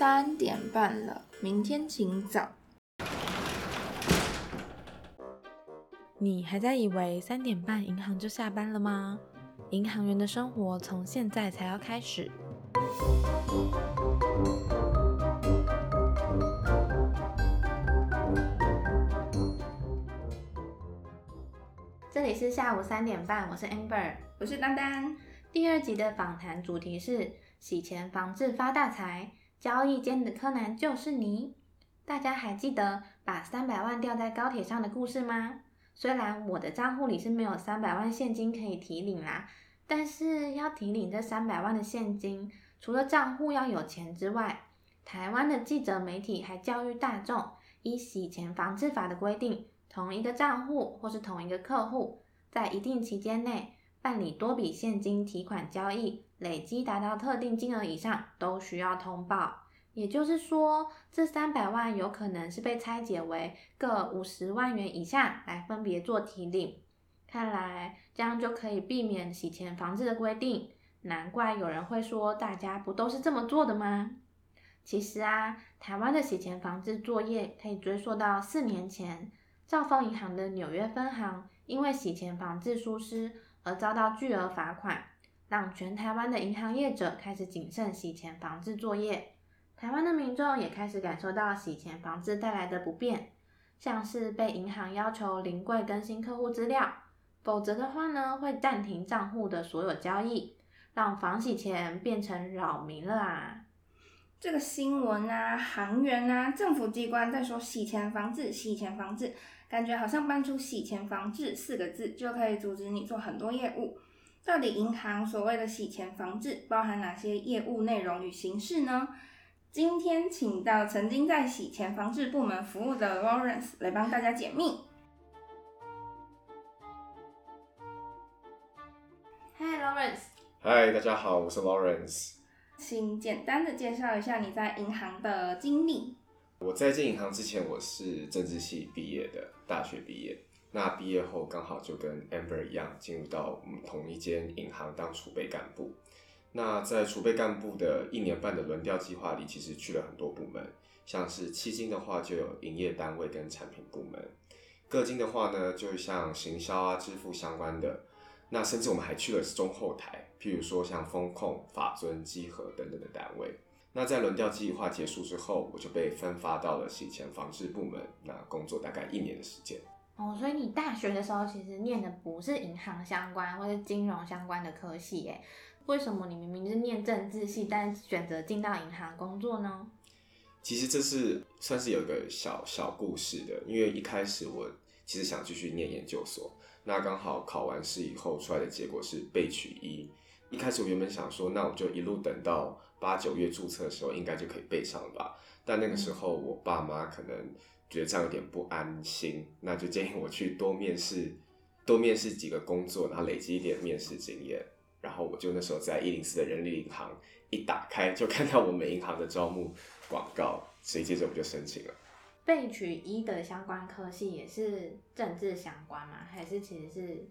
三点半了，明天请早。你还在以为三点半银行就下班了吗？银行员的生活从现在才要开始。这里是下午三点半，我是 Amber，我是丹丹。第二集的访谈主题是洗钱防治发大财，交易间的柯南就是你。大家还记得把三百万掉在高铁上的故事吗？虽然我的账户里是没有三百万现金可以提领啦，但是要提领这三百万的现金，除了账户要有钱之外，台湾的记者媒体还教育大众，依洗钱防治法的规定。同一个账户或是同一个客户，在一定期间内办理多笔现金提款交易，累积达到特定金额以上，都需要通报。也就是说，这三百万有可能是被拆解为各五十万元以下来分别做提领。看来这样就可以避免洗钱防治的规定。难怪有人会说，大家不都是这么做的吗？其实啊，台湾的洗钱防治作业可以追溯到四年前。兆丰银行的纽约分行因为洗钱防治疏失而遭到巨额罚款，让全台湾的银行业者开始谨慎洗钱防治作业。台湾的民众也开始感受到洗钱防治带来的不便，像是被银行要求临柜更新客户资料，否则的话呢会暂停账户的所有交易，让防洗钱变成扰民了啊！这个新闻啊，行员啊，政府机关在说洗钱防治，洗钱防治。感觉好像搬出“洗钱防治”四个字就可以阻止你做很多业务。到底银行所谓的洗钱防治包含哪些业务内容与形式呢？今天请到曾经在洗钱防治部门服务的 Lawrence 来帮大家解密。Hi Lawrence。Hi，大家好，我是 Lawrence。请简单的介绍一下你在银行的经历。我在进银行之前，我是政治系毕业的，大学毕业。那毕业后刚好就跟 Amber 一样，进入到我们同一间银行当储备干部。那在储备干部的一年半的轮调计划里，其实去了很多部门，像是七金的话就有营业单位跟产品部门，各金的话呢，就像行销啊、支付相关的。那甚至我们还去了中后台，譬如说像风控、法尊、稽核等等的单位。那在轮调计划结束之后，我就被分发到了洗钱防治部门，那工作大概一年的时间。哦，所以你大学的时候其实念的不是银行相关或者金融相关的科系，耶？为什么你明明是念政治系，但选择进到银行工作呢？其实这是算是有一个小小故事的，因为一开始我其实想继续念研究所，那刚好考完试以后出来的结果是被取一。一开始我原本想说，那我就一路等到八九月注册的时候，应该就可以备上了吧。但那个时候我爸妈可能觉得这样有点不安心，那就建议我去多面试，多面试几个工作，然后累积一点面试经验。然后我就那时候在一零四的人力银行一打开，就看到我们银行的招募广告，所以接着我就申请了。被取一的相关科系也是政治相关吗？还是其实是？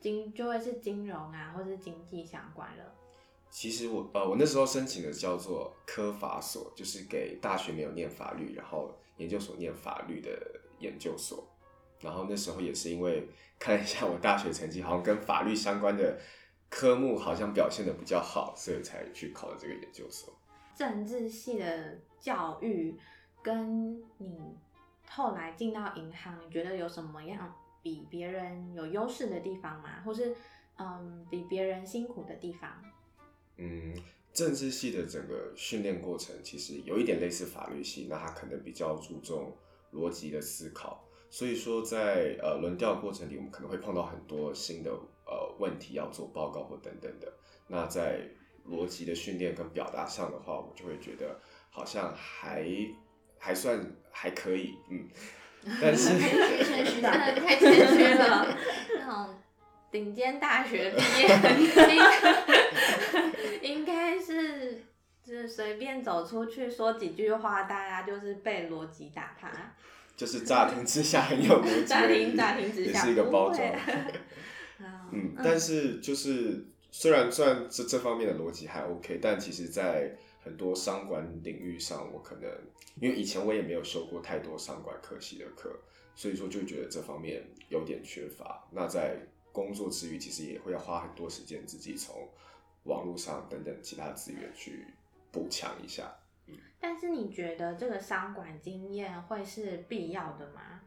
金就会是金融啊，或是经济相关了。其实我呃，我那时候申请的叫做科法所，就是给大学没有念法律，然后研究所念法律的研究所。然后那时候也是因为看一下我大学成绩，好像跟法律相关的科目好像表现的比较好，所以才去考了这个研究所。政治系的教育跟你后来进到银行，你觉得有什么样？比别人有优势的地方吗，或是嗯，比别人辛苦的地方。嗯，政治系的整个训练过程其实有一点类似法律系，那它可能比较注重逻辑的思考。所以说，在呃轮调过程里，我们可能会碰到很多新的呃问题要做报告或等等的。那在逻辑的训练跟表达上的话，我就会觉得好像还还算还可以，嗯。但是太谦虚了。那种顶尖大学毕业，应该是就是随便走出去说几句话，大家就是被逻辑打趴。就是乍听之下很有逻辑，乍听乍听之下也是一个包装。嗯，但是就是虽然算这这方面的逻辑还 OK，但其实在。很多商管领域上，我可能因为以前我也没有修过太多商管科系的课，所以说就觉得这方面有点缺乏。那在工作之余，其实也会要花很多时间自己从网络上等等其他资源去补强一下。但是你觉得这个商管经验会是必要的吗？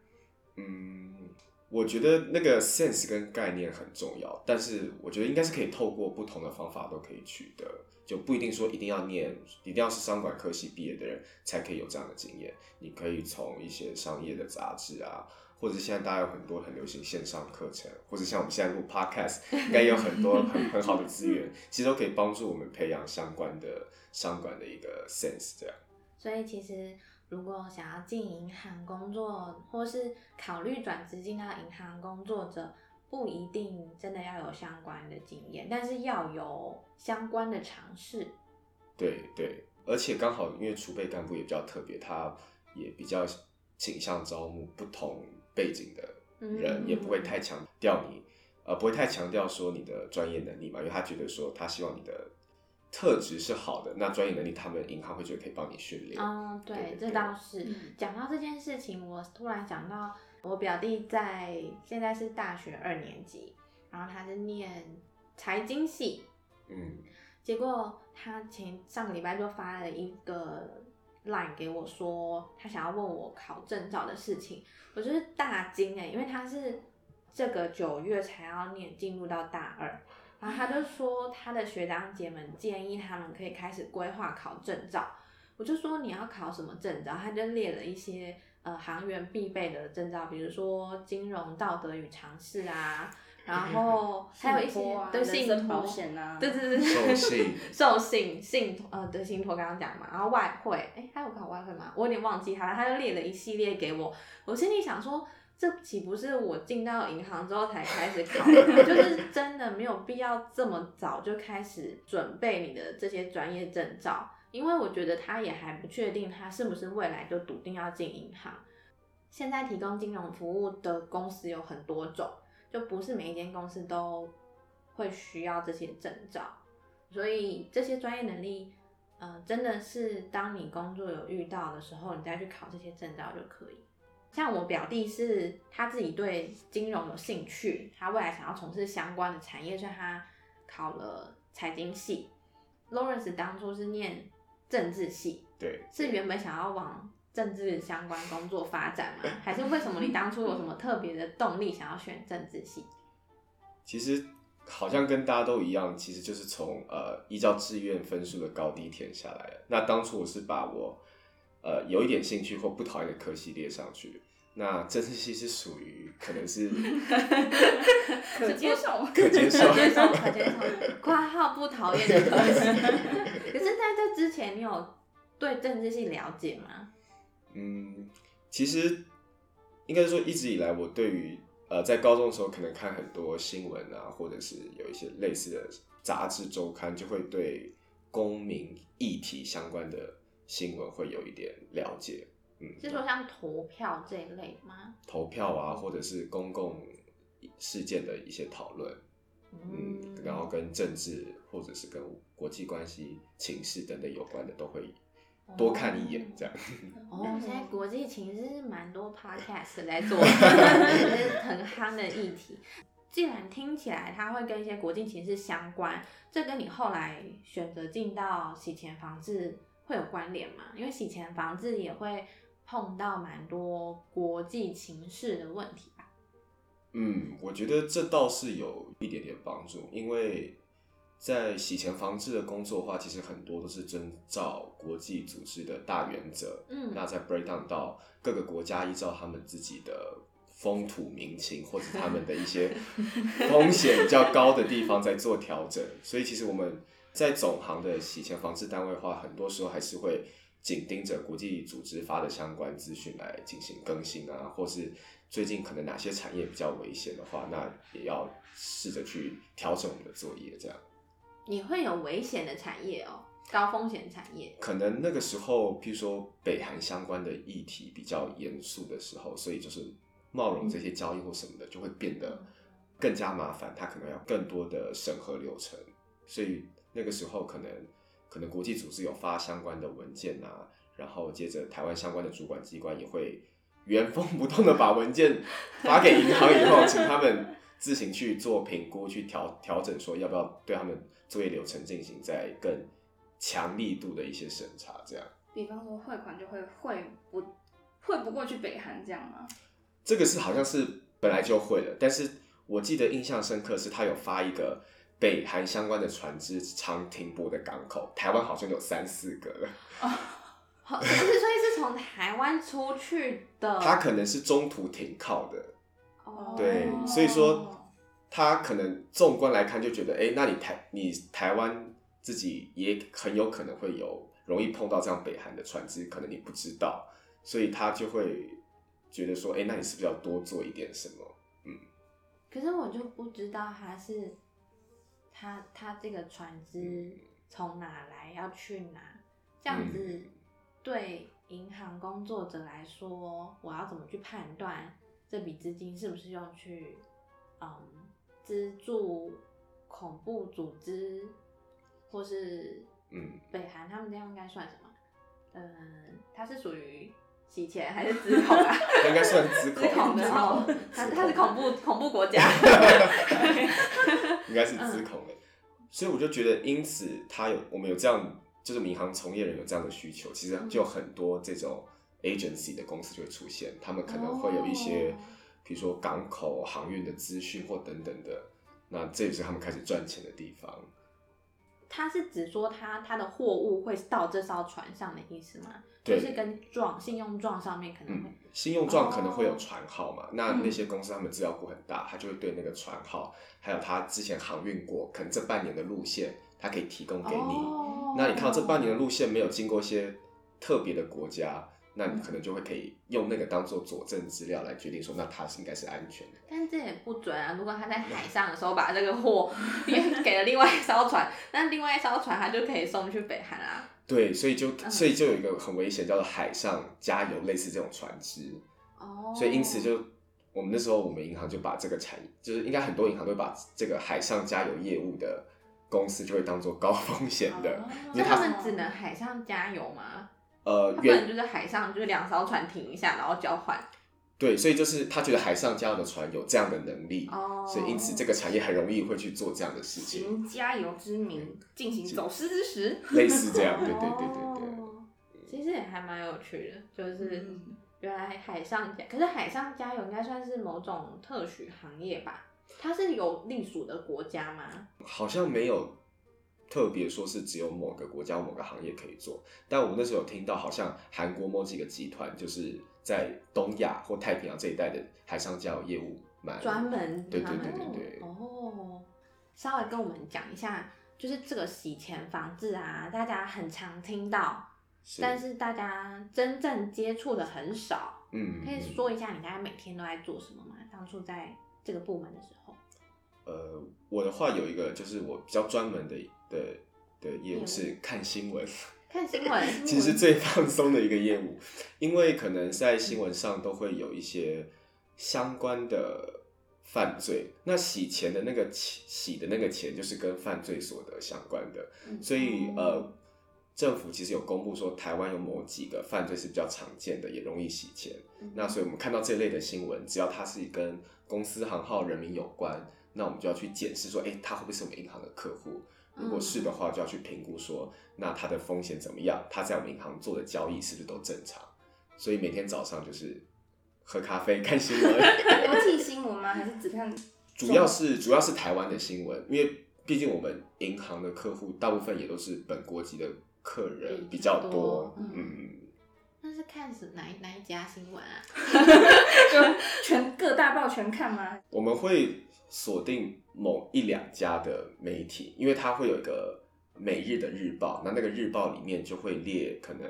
嗯，我觉得那个 sense 跟概念很重要，但是我觉得应该是可以透过不同的方法都可以取得，就不一定说一定要念，一定要是商管科系毕业的人才可以有这样的经验。你可以从一些商业的杂志啊，或者现在大家有很多很流行线上课程，或者像我们现在录 podcast，应该有很多很很好的资源，其实都可以帮助我们培养相关的商管的一个 sense 这样。所以其实如果想要进银行工作，或是考虑转职进到银行工作者，不一定真的要有相关的经验，但是要有相关的尝试。对对，而且刚好因为储备干部也比较特别，他也比较倾向招募不同背景的人，嗯也不会太强调你，呃，不会太强调说你的专业能力嘛，因为他觉得说他希望你的特质是好的，那专业能力他们银行会觉得可以帮你训练。哦，对，这对对倒是嗯。讲到这件事情，我突然想到，我表弟在现在是大学二年级，然后他是念财经系，嗯结果他前上个礼拜就发了一个 line 给我说，他想要问我考证照的事情，我就是大惊哎、因为他是这个九月才要念进入到大二，然后他就说他的学长姐们建议他们可以开始规划考证照，我就说你要考什么证照，他就列了一些呃行员必备的证照，比如说金融道德与常识啊，然后还有一些对信托险啊对对对对，授信 授信信托呃对信托刚刚讲嘛，然后外汇，哎，还有考外汇吗？我有点忘记他了，他就列了一系列给我，我心里想说。这岂不是我进到银行之后才开始考的？就是真的没有必要这么早就开始准备你的这些专业证照，因为我觉得他也还不确定他是不是未来就笃定要进银行。现在提供金融服务的公司有很多种，就不是每一间公司都会需要这些证照，所以这些专业能力，呃，真的是当你工作有遇到的时候，你再去考这些证照就可以。像我表弟是他自己对金融有兴趣，他未来想要从事相关的产业，所以他考了财经系。Lawrence 当初是念政治系，对，是原本想要往政治相关工作发展吗？还是为什么你当初有什么特别的动力想要选政治系？其实好像跟大家都一样，其实就是从呃依照志愿分数的高低填下来的。那当初我是把我呃有一点兴趣或不讨厌的科系列上去。那政治系是属于可能是 可接受。可接受，可接受，可接受。括号不讨厌的科系。可是在这之前，你有对政治系了解吗？嗯，其实应该说一直以来，我对于呃在高中的时候可能看很多新闻啊，或者是有一些类似的杂志周刊，就会对公民议题相关的新闻会有一点了解。嗯，是说像投票这一类吗？投票啊，或者是公共事件的一些讨论，嗯，然后跟政治或者是跟国际关系、情势等等有关的，都会多看一眼，这样。哦，现在国际情势是蛮多 podcast 在做，是很夯的议题。既然听起来它会跟一些国际情势相关，这跟你后来选择进到洗钱防治会有关联吗？因为洗钱防治也会碰到蛮多国际情势的问题吧。嗯，我觉得这倒是有一点点帮助，因为在洗钱防治的工作的话，其实很多都是遵照国际组织的大原则，嗯。那再 break down 到各个国家依照他们自己的风土民情或者他们的一些 风险比较高的地方在做调整，所以其实我们在总行的洗钱防治单位的话，很多时候还是会紧盯着国际组织发的相关资讯来进行更新啊，或是最近可能哪些产业比较危险的话，那也要试着去调整我们的作业，这样。你会有危险的产业哦，高风险产业。可能那个时候，譬如说北韩相关的议题比较严肃的时候，所以就是贸容这些交易或什么的就会变得更加麻烦，它可能要更多的审核流程，所以那个时候可能可能国际组织有发相关的文件啊，然后接着台湾相关的主管机关也会原封不动的把文件发给银行以后，请他们自行去做评估，去调调整，说要不要对他们作业流程进行在更强力度的一些审查，这样。比方说汇款就会汇不汇不过去北韩这样吗？这个是好像是本来就会的，但是我记得印象深刻是他有发一个北韩相关的船只常停泊的港口，台湾好像有三四个了。好，可是所以是从台湾出去的，他可能是中途停靠的，哦。对所以说他可能纵观来看就觉得，哎、那你台你台湾自己也很有可能会有容易碰到这样北韩的船只，可能你不知道，所以他就会觉得说，哎、那你是不是要多做一点什么？嗯。可是我就不知道他是他他这个船只从哪来，要去哪，这样子嗯。对银行工作者来说，我要怎么去判断这笔资金是不是用去嗯资助恐怖组织，或是嗯，北韩他们这样应该算什么？嗯，它是属于洗钱还是资恐啊？他应该算资 资恐，恐的哦，它它是恐怖恐怖国家。应该是资恐的，所以我就觉得，因此他有我们有这样，就是民航从业人有这样的需求，其实嗯就很多这种 agency 的公司就会出现，他们可能会有一些哦，比如说港口航运的资讯或等等的，那这也是他们开始赚钱的地方。它是指说它它的货物会到这艘船上的意思吗？就是跟状信用状上面可能会嗯，信用状可能会有哦船号嘛，那那些公司他们资料库很大，他就会对那个船号，还有他之前航运过，可能这半年的路线，他可以提供给你。哦那你看到这半年的路线没有经过一些特别的国家，那你可能就会可以用那个当做佐证资料来决定说，那它是应该是安全的。但这也不准啊！如果他在海上的时候把这个货 给了另外一艘船，那另外一艘船他就可以送去北韩啦。对，所以就嗯所以就有一个很危险，叫做海上加油，类似这种船只。哦，所以因此就我们那时候我们银行就把这个产，就是应该很多银行都会把这个海上加油业务的公司就会当做高风险的，哦那因为他们只能海上加油吗？呃他不能就是海上就是两艘船停一下，然后交换对，所以就是他觉得海上加油的船有这样的能力，哦所以因此这个产业很容易会去做这样的事情，行加油之名，进行走私之时。类似这样，对对对对对。哦其实也还蛮有趣的，就是嗯原来海上加，可是海上加油应该算是某种特许行业吧？它是有隶属的国家吗？好像没有特别说是只有某个国家某个行业可以做，但我们那时候有听到，好像韩国某几个集团就是在东亚或太平洋这一带的海上交友业务蛮专门对对对对对哦，稍微跟我们讲一下，就是这个洗钱防治啊，大家很常听到，是但是大家真正接触的很少。嗯，可以嗯说一下你大概每天都在做什么吗？当初在这个部门的时候，呃，我的话有一个就是我比较专门的的的业业务。务是看新闻，看新闻。其实最放松的一个业务，因为可能在新闻上都会有一些相关的犯罪，那洗钱的那个钱洗的那个钱就是跟犯罪所得相关的，嗯。所以哦。呃，政府其实有公布说台湾有某几个犯罪是比较常见的，也容易洗钱。嗯。那所以我们看到这类的新闻，只要它是跟公司行号、人民有关，那我们就要去检视说，哎、他会不会是我们银行的客户？如果是的话，就要去评估说，那它的风险怎么样？他在我们银行做的交易是不是都正常？所以每天早上就是喝咖啡、看新闻，国际新闻吗？还是只看？主要是主要是台湾的新闻，因为毕竟我们银行的客户大部分也都是本国籍的客人比较多嗯嗯，那是看是哪一哪一家新闻啊？就 全各大报全看吗？我们会锁定某一两家的媒体，因为它会有一个每日的日报，那那个日报里面就会列可能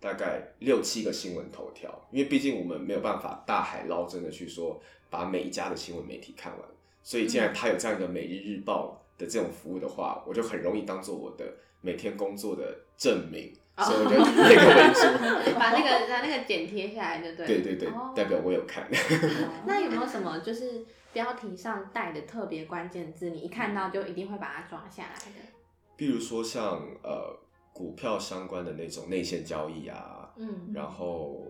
大概六七个新闻头条，因为毕竟我们没有办法大海捞针的去说把每一家的新闻媒体看完，所以既然它有这样一个每日日报的这种服务的话，我就很容易当做我的每天工作的证明，所以我就以那个为主。把那个把那个剪贴下来就对了。对对代表我有看。那有没有什么就是标题上带的特别关键字，你一看到就一定会把它抓下来的？比如说像呃股票相关的那种内线交易啊，嗯，然后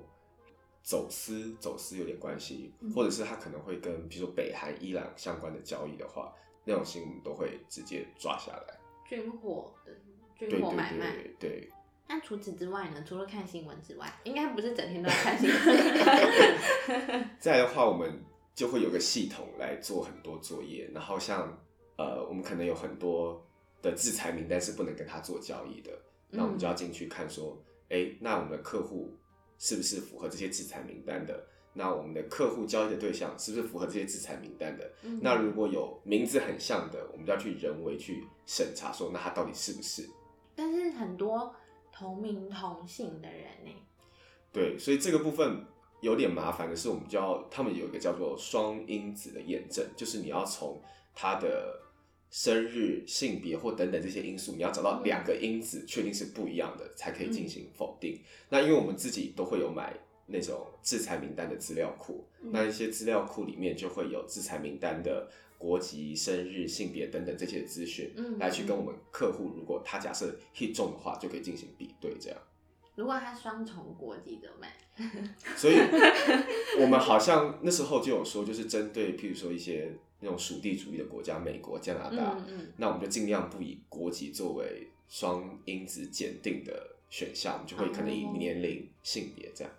走私走私有点关系，嗯或者是它可能会跟比如说北韩、伊朗相关的交易的话，那种新闻都会直接抓下来。军火的对军火对买卖。对对，那除此之外呢？除了看新闻之外，应该不是整天都在看新闻。再来的话，我们就会有个系统来做很多作业，然后像呃，我们可能有很多的制裁名单是不能跟他做交易的，那我们就要进去看说，哎、那我们的客户是不是符合这些制裁名单的？那我们的客户交易的对象是不是符合这些制裁名单的？嗯那如果有名字很像的，我们就要去人为去审查，说那他到底是不是？但是很多同名同姓的人呢，对，所以这个部分有点麻烦的是，我们就要他们有一个叫做双因子的验证，就是你要从他的生日、性别或等等这些因素，你要找到两个因子确定是不一样的，才可以进行否定。那因为我们自己都会有买那种制裁名单的资料库，嗯那一些资料库里面就会有制裁名单的。国籍、生日、性别等等这些资讯，嗯来去跟我们客户，如果他假设 hit 中的话，就可以进行比对，这样。如果他双重国籍怎么办？所以，我们好像那时候就有说，就是针对譬如说一些那种属地主义的国家，美国、加拿大，嗯嗯那我们就尽量不以国籍作为双因子检定的选项，我们就会可能以哦年龄、性别这样。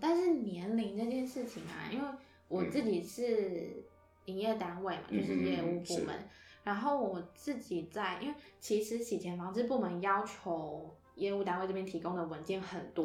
但是年龄这件事情啊，因为我自己是营业单位嘛，嗯就是业务部是门，然后我自己在，因为其实洗钱防治部门要求业务单位这边提供的文件很多，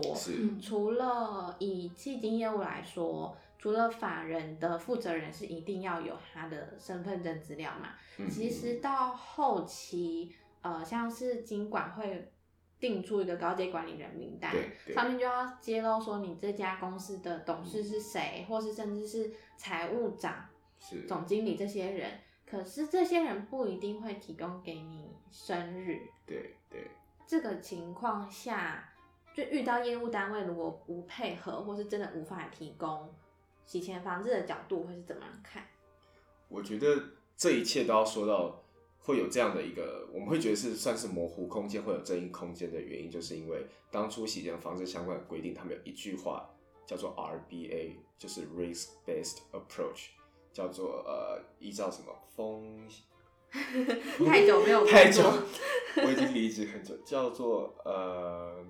除了以基金业务来说，除了法人的负责人是一定要有他的身份证资料嘛，嗯其实到后期，呃，像是经管会定出一个高阶管理人名单上面就要揭露说你这家公司的董事是谁，或是甚至是财务长、是总经理这些人。可是这些人不一定会提供给你生日。对对。这个情况下，就遇到业务单位如果不配合，或是真的无法提供洗钱防治的角度，会是怎么样看？我觉得这一切都要说到会有这样的一个，我们会觉得是算是模糊空间，会有争议空间的原因，就是因为当初洗钱防治相关的规定，他们有一句话叫做 RBA，就是 Risk Based Approach，叫做呃依照什么风 太久没有太久我已经离职很久，叫做呃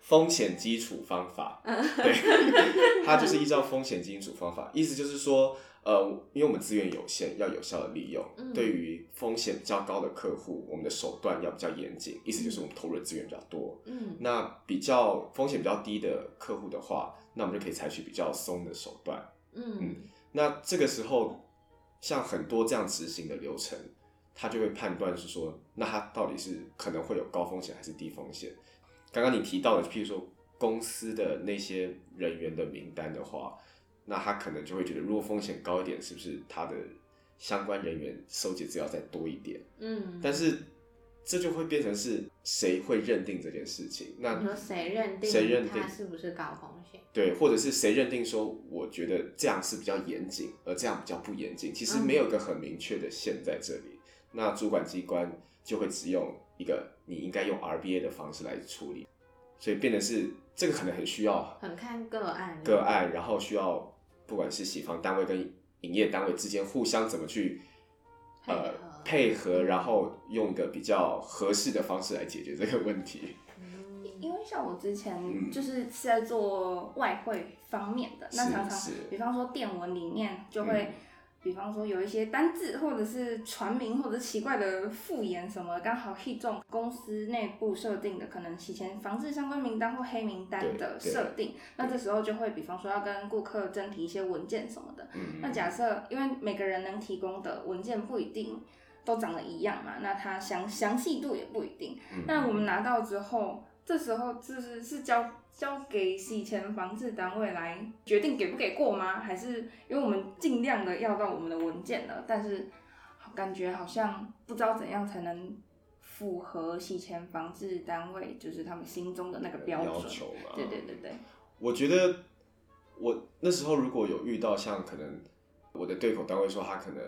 风险基础方法。对，它就是依照风险基础方法，意思就是说，呃，因为我们资源有限，要有效的利用。嗯对于风险比较高的客户，我们的手段要比较严谨，意思就是我们投入的资源比较多。嗯那比较风险比较低的客户的话，那我们就可以采取比较松的手段。嗯那这个时候，像很多这样执行的流程，他就会判断是说，那他到底是可能会有高风险还是低风险。刚刚你提到的，譬如说公司的那些人员的名单的话，那他可能就会觉得，如果风险高一点，是不是他的相关人员收集资料再多一点？嗯，但是这就会变成是谁会认定这件事情？那你说谁认定谁认定他是不是高风险？对，或者是谁认定说，我觉得这样是比较严谨，而这样比较不严谨，其实嗯没有一个很明确的线在这里。那主管机关就会只用一个你应该用 RBA 的方式来处理，所以变得是这个可能很需要很看个案，个案，然后需要不管是洗房单位跟营业单位之间互相怎么去呃配合，然后用一个比较合适的方式来解决这个问题。嗯因为像我之前嗯就是是在做外汇方面的，那是常常是比方说电文里面就会嗯，比方说有一些单字或者是传名或者奇怪的复言什么，刚好 hit 中公司内部设定的可能洗钱防治相关名单或黑名单的设定，那这时候就会比方说要跟顾客征提一些文件什么的，那假设，因为每个人能提供的文件不一定都长得一样嘛，那它详详细度也不一定。那我们拿到之后，这时候就是是交交给洗钱防治单位来决定给不给过吗？还是因为我们尽量的要到我们的文件了，但是感觉好像不知道怎样才能符合洗钱防治单位就是他们心中的那个标准。要求嘛，对对对对，我觉得我那时候如果有遇到像可能我的对口单位说他可能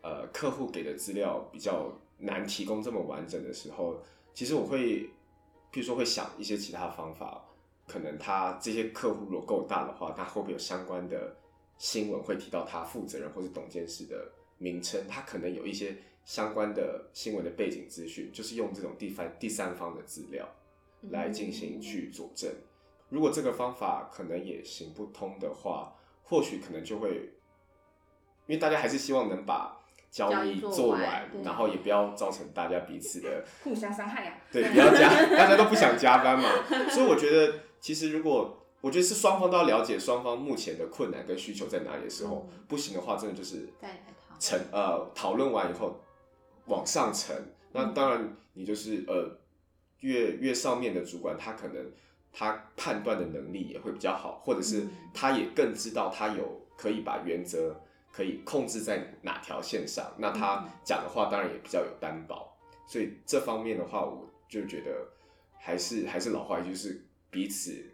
呃客户给的资料比较难提供这么完整的时候，其实我会譬如说会想一些其他方法，可能他这些客户如果够大的话，他会不会有相关的新闻会提到他负责人或是董监事的名称？他可能有一些相关的新闻的背景资讯，就是用这种第三第三方的资料来进行去佐证。如果这个方法可能也行不通的话，或许可能就会，因为大家还是希望能把交交易做完然后也不要造成大家彼此的互相伤害呀、对，不要加，大家都不想加班嘛。所以我觉得，其实如果我觉得是双方都要了解双方目前的困难跟需求在哪里的时候，嗯不行的话，真的就是再来讨沉呃讨论完以后往上沉。那当然，你就是呃越越上面的主管，他可能他判断的能力也会比较好，或者是嗯他也更知道他有可以把原则可以控制在哪条线上。那他嗯讲的话当然也比较有担保。所以这方面的话，我就觉得还是还是老话，就是彼此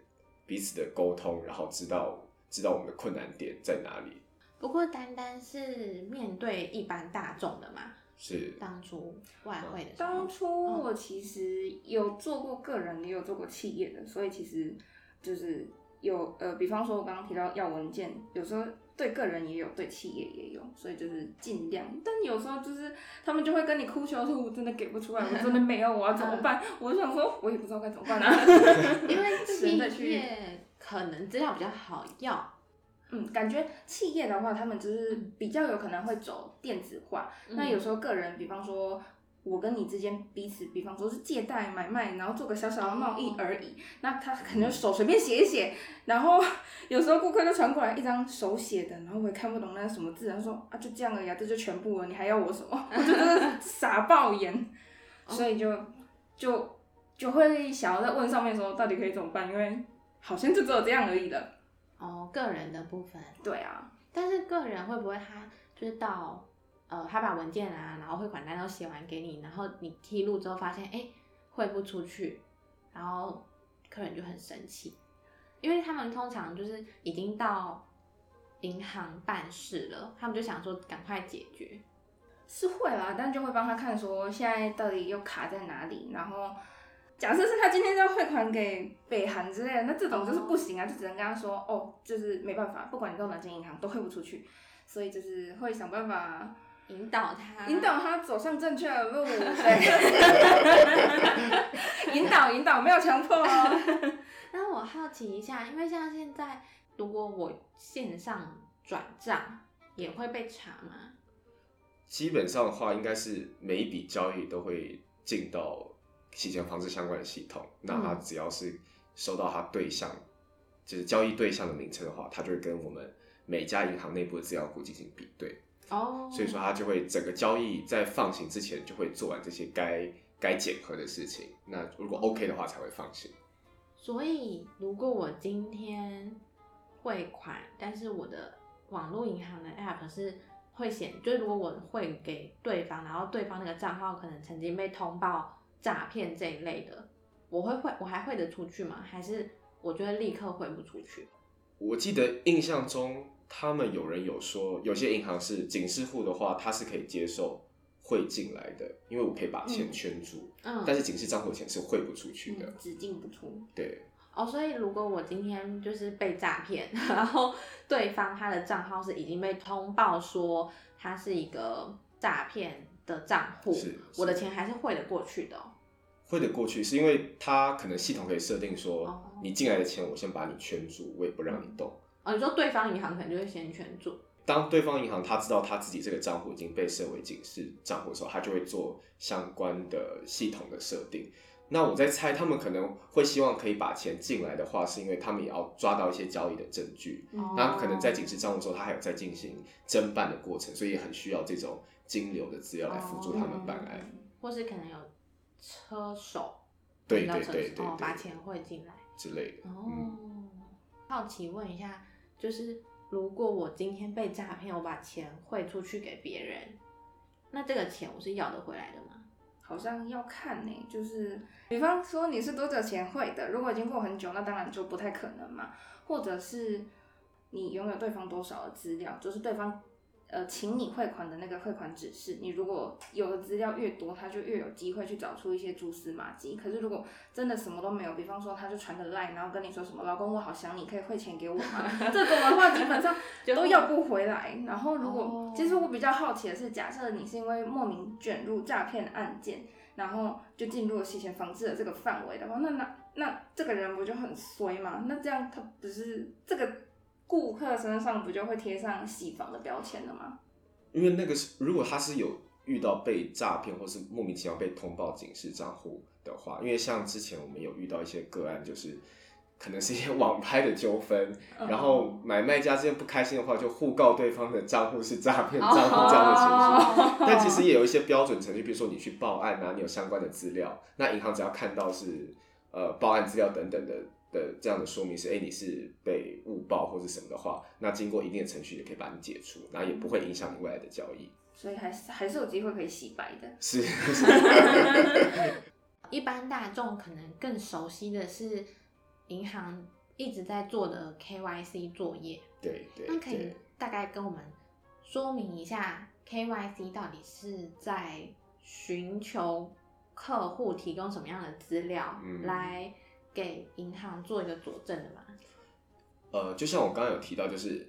彼此的沟通，然后知道知道我们的困难点在哪里。不过单单是面对一般大众的嘛，是。当初外汇的时候。当，初我其实有做过个人，也有做过企业的，所以其实就是有呃，比方说我刚刚提到要文件，有时候对个人也有，对企业也有，所以就是尽量。但有时候就是他们就会跟你哭求说，我真的给不出来，我真的没有，我要怎么办？我就想说，我也不知道该怎么办啊。因为企业可能资料比较好要，嗯，感觉企业的话，他们就是比较有可能会走电子化。那有时候个人，比方说我跟你之间彼此，比方说是借贷买卖，然后做个小小的贸易而已。那他可能手随便写一写，然后有时候顾客就传过来一张手写的，然后我也看不懂那是什么字，他说啊就这样而已啊，这就全部了，你还要我什么？我就真的傻爆眼，所以就就就会想要在问上面说到底可以怎么办，因为好像就只有这样而已了。哦，个人的部分。对啊。但是个人会不会他就是到呃，他把文件啊，然后汇款单都写完给你，然后你披露之后发现哎汇不出去，然后客人就很生气，因为他们通常就是已经到银行办事了，他们就想说赶快解决。是会啦，但就会帮他看说现在到底又卡在哪里，然后假设是他今天要汇款给北韩之类的，那这种就是不行啊，就只能跟他说哦，就是没办法，不管你到哪间银行都汇不出去，所以就是会想办法引导他，引导他走上正确的路，对，引导引导，没有强迫哦。那我好奇一下，因为像现在，如果我线上转账也会被查吗？基本上的话，应该是每一笔交易都会进到洗钱防治相关的系统。那他只要是收到他对象，就是交易对象的名称的话，他就会跟我们每家银行内部的资料库进行比对。哦，所以说，他就会整个交易在放行之前就会做完这些该该检核的事情。那如果 OK 的话，才会放行。所以如果我今天汇款，但是我的网络银行的 app 是会显，就是如果我汇给对方，然后对方那个账号可能曾经被通报诈骗这一类的，我会汇，我还汇得出去吗？还是我就会立刻汇不出去？我记得印象中，他们有人有说，有些银行是警示户的话，它是可以接受汇进来的，因为我可以把钱圈住。嗯，但是警示账户的钱是汇不出去的。只进不出，对，哦，所以如果我今天就是被诈骗，然后对方他的账号是已经被通报说他是一个诈骗的账户是，我的钱还是汇得过去的、哦。汇得过去，是因为他可能系统可以设定哦说，你进来的钱我先把你圈住，我也不让你动。哦，你说对方银行可能就会先圈住。当对方银行他知道他自己这个账户已经被设为警示账户的时候，他就会做相关的系统的设定。那我在猜，他们可能会希望可以把钱进来的话，是因为他们也要抓到一些交易的证据。哦那可能在警示账户的时候，他还有在进行侦办的过程，所以也很需要这种金流的资料来辅助他们办案。哦或是可能有车手，对对对对手哦，把钱汇进来。之类的。哦，嗯好奇问一下，就是如果我今天被诈骗，我把钱汇出去给别人，那这个钱我是要得回来的吗？好像要看呢、就是比方说你是多久前汇的，如果已经过很久，那当然就不太可能嘛。或者是你拥有对方多少的资料，就是对方呃，请你汇款的那个汇款指示，你如果有的资料越多，他就越有机会去找出一些蛛丝马迹。可是如果真的什么都没有，比方说他就传个 line，然后跟你说什么“老公，我好想你，可以汇钱给我吗？”这种的话，基本上 都要不回来。然后如果、哦其实我比较好奇的是，假设你是因为莫名卷入诈骗案件，然后就进入了洗钱防治的这个范围的话，那那那这个人不就很衰吗？那这样他不是这个顾客身上不就会贴上洗房的标签了吗？因为那个是如果他是有遇到被诈骗或是莫名其妙被通报警示账户的话，因为像之前我们有遇到一些个案，就是可能是一些网拍的纠纷，嗯然后买卖家之间不开心的话，就互告对方的账户是诈骗账户这样的情形。哦但其实也有一些标准程序，比如说你去报案啊，你有相关的资料，那银行只要看到是呃报案资料等等的的这样的说明是，哎、你是被误报或是什么的话，那经过一定的程序也可以把你解除，然后也不会影响你未来的交易。所以还是还是有机会可以洗白的。是是，一般大众可能更熟悉的是银行一直在做的 KYC 作业，对对那可以。大概跟我们说明一下 KYC 到底是在寻求客户提供什么样的资料，嗯来给银行做一个佐证的吗？呃，就像我刚刚有提到，就是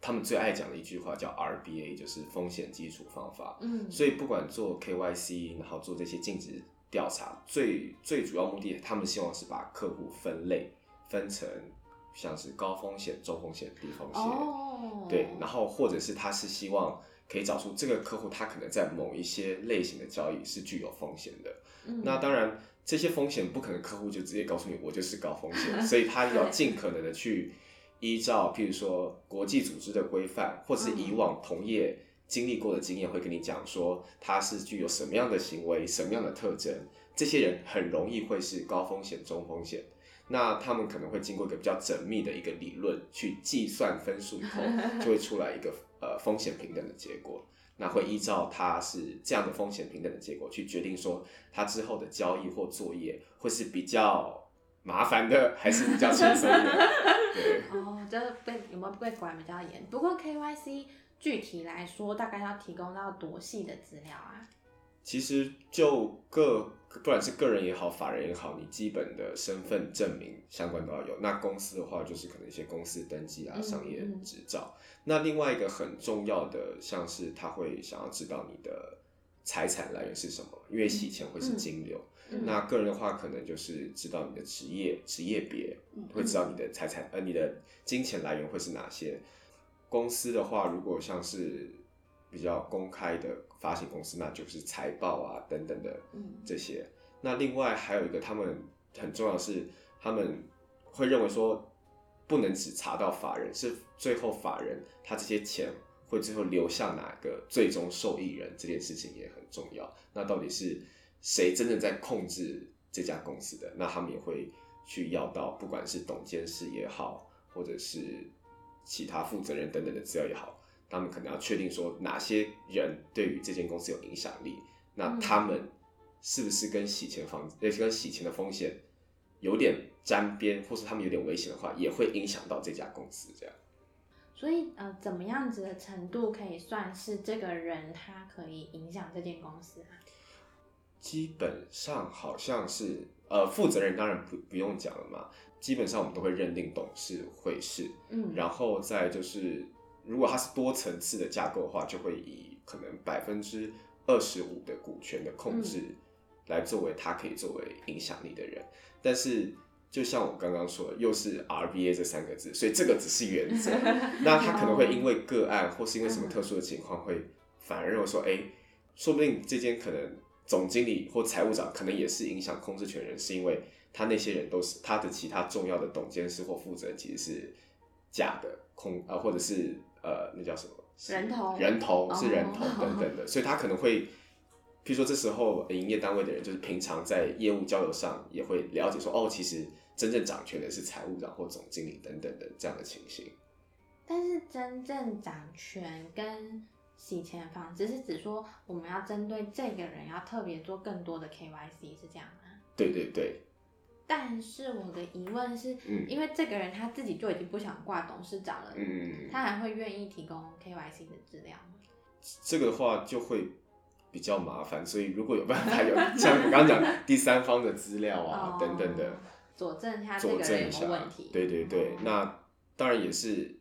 他们最爱讲的一句话叫 RBA，就是风险基础方法。嗯所以不管做 KYC，然后做这些尽职调查，最最主要目的，他们希望是把客户分类分成像是高风险、中风险、低风险。哦，对，然后或者是他是希望可以找出这个客户他可能在某一些类型的交易是具有风险的。嗯那当然，这些风险不可能客户就直接告诉你我就是高风险，所以他要尽可能的去依照，譬如说国际组织的规范，或是以往同业经历过的经验，会跟你讲说他是具有什么样的行为、什么样的特征，这些人很容易会是高风险、中风险。那他们可能会经过一个比较缜密的一个理论去计算分数以后，就会出来一个呃风险平等的结果。那会依照他是这样的风险平等的结果去决定说他之后的交易或作业会是比较麻烦的，还是比较轻松的。对，哦，这被有没有被管比较严？不过 KYC 具体来说，大概要提供到多细的资料啊？其实就个不管是个人也好，法人也好，你基本的身份证明相关都要有。那公司的话，就是可能一些公司登记啊、嗯商业嗯执照。那另外一个很重要的，像是他会想要知道你的财产来源是什么，因为洗钱会是金流。嗯那个人的话，可能就是知道你的职业、职业别，嗯会知道你的财产呃你的金钱来源会是哪些。公司的话，如果像是比较公开的发行公司，那就是财报啊等等的嗯这些。那另外还有一个，他们很重要的是，他们会认为说，不能只查到法人，是最后法人他这些钱会最后流向哪个最终受益人，这件事情也很重要。那到底是谁真正在控制这家公司的？那他们也会去要到，不管是董监事也好，或者是其他负责人等等的资料也好，他们可能要确定说哪些人对于这间公司有影响力，那他们是不是跟洗钱防呃跟洗钱的风险有点沾边，或是他们有点危险的话，也会影响到这家公司这样。所以呃，怎么样子的程度可以算是这个人他可以影响这间公司啊？基本上好像是呃，负责人当然不不用讲了嘛，基本上我们都会认定董事会是，嗯，然后再就是，如果它是多层次的架构的话，就会以可能百分之二十五的股权的控制来作为他可以作为影响力的人。但是，就像我刚刚说的，又是 RBA 这三个字，所以这个只是原则。那他可能会因为个案或是因为什么特殊的情况，会反而认为说，哎、说不定这间可能总经理或财务长可能也是影响控制权人，是因为他那些人都是他的其他重要的董监事或负责人其实是假的空啊、或者是呃那叫什么人头人头是人头哦等等的，所以他可能会。譬如说，这时候营业单位的人就是平常在业务交流上也会了解说，哦，其实真正掌权的是财务长或总经理等等的这样的情形。但是真正掌权跟洗钱方只是指说，我们要针对这个人要特别做更多的 KYC 是这样吗？对对对，但是我的疑问是，嗯因为这个人他自己就已经不想挂董事长了，嗯他还会愿意提供 KYC 的资料吗？这个的话就会比较麻烦，所以如果有办法有像我刚刚讲第三方的资料啊、哦等等的佐证他这佐个人有没证一下有问题？，对对对哦，那当然也是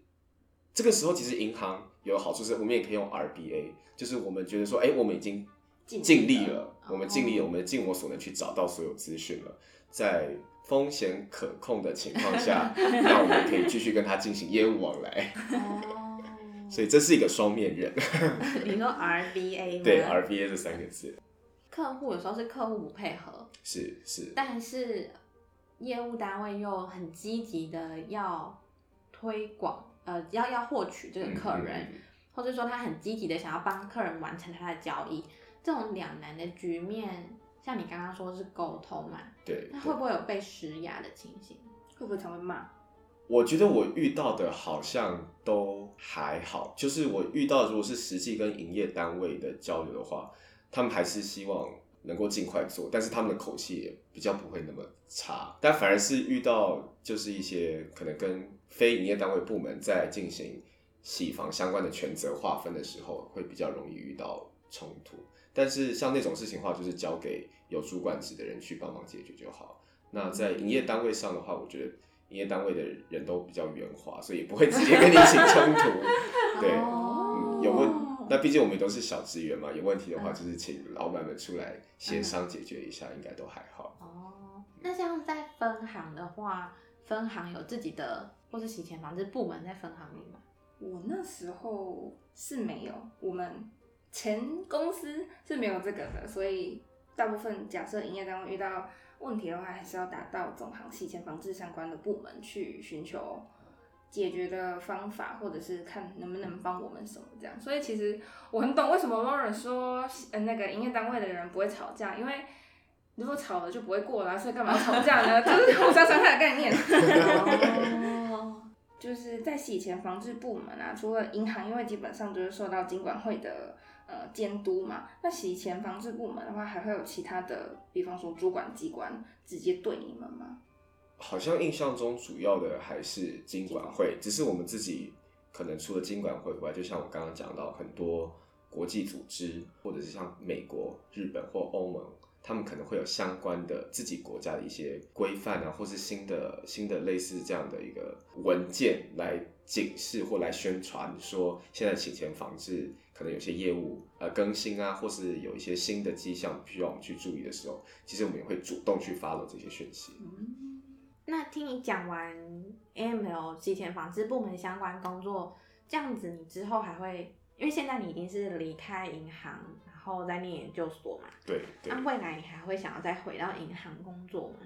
这个时候，其实银行有好处是，我们也可以用 RBA，就是我们觉得说，哎，我们已经尽力了。了，我们尽力我们尽我所能去找到所有资讯了，在风险可控的情况下，那我们可以继续跟他进行业务往来，哦，所以这是一个双面人，你说 RBA 吗？对 RBA 这三个字。客户有时候是客户不配合，是是，但是业务单位又很积极的要推广，呃，要要获取这个客人，嗯嗯嗯或者说他很积极的想要帮客人完成他的交易，这种两难的局面，像你刚刚说是沟通嘛，对，那会不会有被施压的情形？会不会常会骂？我觉得我遇到的好像都还好，就是我遇到如果是实际跟营业单位的交流的话，他们还是希望能够尽快做，但是他们的口气也比较不会那么差，但反而是遇到就是一些可能跟非营业单位部门在进行洗房相关的权责划分的时候，会比较容易遇到冲突。但是像那种事情的话，就是交给有主管职的人去帮忙解决就好。那在营业单位上的话，我觉得营业单位的人都比较圆滑，所以不会直接跟你起冲突。对，嗯，有问，那毕竟我们都是小职员嘛，有问题的话嗯就是请老板们出来协商解决一下，应该都还好。哦，那像在分行的话，分行有自己的或是洗钱防治部门在分行里吗？我那时候是没有，我们前公司是没有这个的，所以大部分假设营业单位遇到问题的话，还是要打到总行洗钱防治相关的部门去寻求解决的方法，或者是看能不能帮我们什么这样。所以其实我很懂为什么 Lauren 说，呃，那个营业单位的人不会吵架，因为如果吵了就不会过啦，所以干嘛吵架呢？就是互相伤害的概念。哦，就是在洗钱防治部门啊，除了银行，因为基本上就是受到金管会的呃监督嘛，那洗钱防治部门的话，还会有其他的，比方说主管机关直接对你们吗？好像印象中主要的还是经管会，只是我们自己可能除了经管会以外，就像我刚刚讲到，很多国际组织或者是像美国、日本或欧盟，他们可能会有相关的自己国家的一些规范啊，或是新的新的类似这样的一个文件来警示或来宣传说，现在洗钱防治可能有些业务呃更新啊，或是有一些新的迹象需要我们去注意的时候，其实我们也会主动去 follow 这些讯息。那听你讲完 AML 洗钱防治部门相关工作，这样子你之后还会，因为现在你已经是离开银行，然后在念研究所嘛，对对那、，未来你还会想要再回到银行工作吗？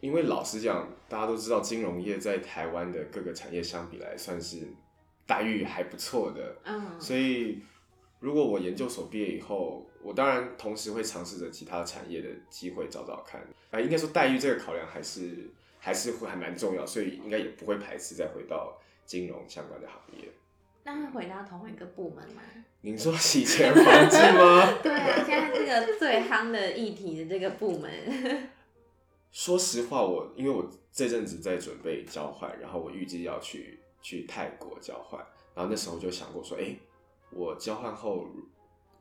因为老实讲，大家都知道金融业在台湾的各个产业相比来算是待遇还不错的，嗯，所以如果我研究所毕业以后，我当然同时会尝试着其他产业的机会找找看。啊、应该说待遇这个考量还是还是会还蛮重要，所以应该也不会排斥再回到金融相关的行业。那会回到同一个部门吗？您说洗钱防治吗？对啊，现在这个最夯的议题的这个部门，说实话，我因为我这阵子在准备交换，然后我预计要去去泰国交换，然后那时候就想过说，哎、我交换后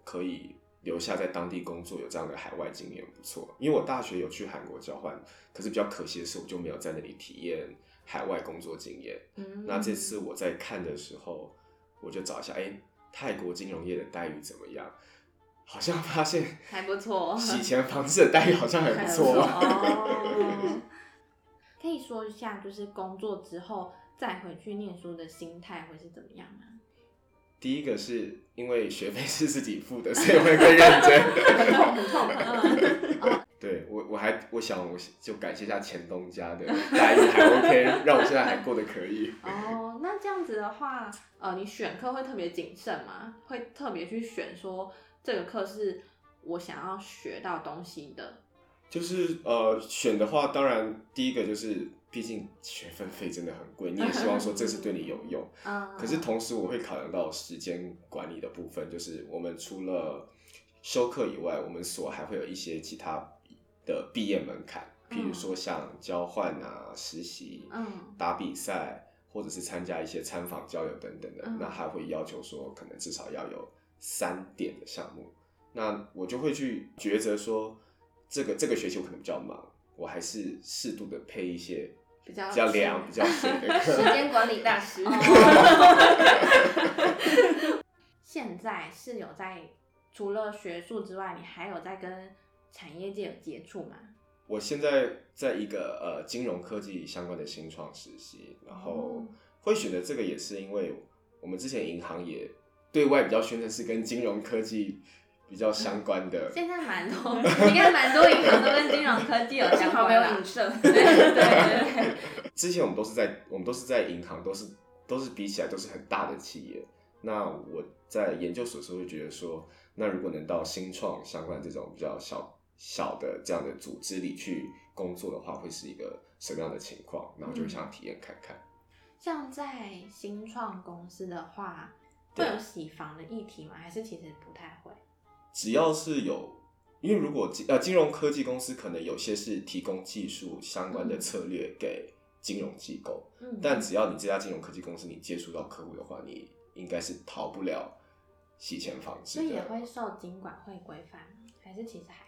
可以留下在当地工作，有这样的海外经验不错。因为我大学有去韩国交换，可是比较可惜的是，我就没有在那里体验海外工作经验。嗯，那这次我在看的时候，我就找一下，哎、泰国金融业的待遇怎么样？好像发现 还不错，洗钱防治的待遇好像还不错。哦。可以说一下，就是工作之后再回去念书的心态会是怎么样吗？第一个是因为学费是自己付的，所以会更认真。很痛很痛。嗯对我，我还我想我就感谢一下前东家的待遇还 OK，让我现在还过得可以。哦，那这样子的话，呃，你选课会特别谨慎吗？会特别去选说这个课是我想要学到东西的。就是呃选的话，当然第一个就是，毕竟学分费真的很贵，你也希望说这是对你有用。嗯，可是同时我会考量到时间管理的部分，就是我们除了修课以外，我们所还会有一些其他的毕业门槛譬如说像交换啊、实习、嗯打比赛，或者是参加一些参访、交流等等的，嗯那还会要求说，可能至少要有三点的项目。那我就会去抉择说，这个这个学期我可能比较忙，我还是适度的配一些比较比较凉、比较水的 时。间管理大师。现在是有在除了学术之外，你还有在跟产业界有接触吗？我现在在一个呃金融科技相关的新创实习，然后哦会选择这个也是因为我们之前银行也对外比较宣称是跟金融科技比较相关的。现在蛮多，应该蛮多银行都跟金融科技有相好没有影射。对对对对，之前我们都是在我们都是在银行，都是都是比起来都是很大的企业。那我在研究所的时候就觉得说，那如果能到新创相关这种比较小小的这样的组织里去工作的话，会是一个什么样的情况？然后就会想体验看看。像在新创公司的话，对会有洗房的议题吗？还是其实不太会？只要是有，因为如果金呃金融科技公司可能有些是提供技术相关的策略给金融机构，嗯，但只要你这家金融科技公司你接触到客户的话，你应该是逃不了洗钱防治所以也的。会受金管会规范吗？还是其实还好？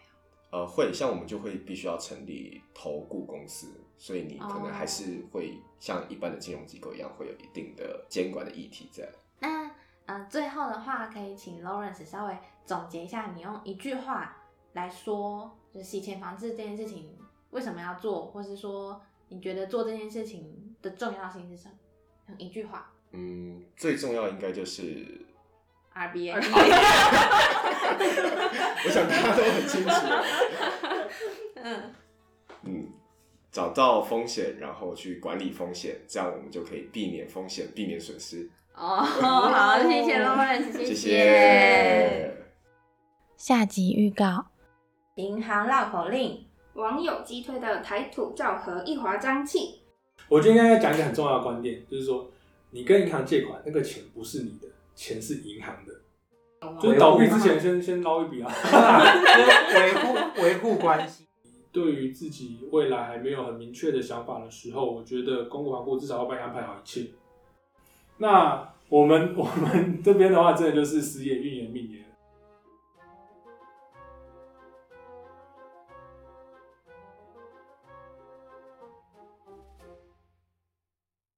呃，会像我们就会必须要成立投顾公司，所以你可能还哦是会像一般的金融机构一样，会有一定的监管的议题在。那呃，最后的话，可以请 Lawrence 稍微总结一下，你用一句话来说，就是洗钱防治这件事情为什么要做，或是说你觉得做这件事情的重要性是什么？用一句话嗯，最重要应该就是，，RBA。我想大家都很清楚，嗯，嗯，找到风险，然后去管理风险，这样我们就可以避免风险，避免损失。哦，好，谢谢 Lawrence，谢谢谢。下集预告：银行绕口令。网友击推的台土昭和一华瘴气，我今天要讲一个很重要的观点，就是说，你跟银行借款，那个钱不是你的，钱是银行的。就是倒闭之前先先捞一笔啊。维护 维护关系。对于自己未来还没有很明确的想法的时候，我觉得公股行库至少要帮你安排好一切。那我们 我们这边的话，真的就是时也运也命也，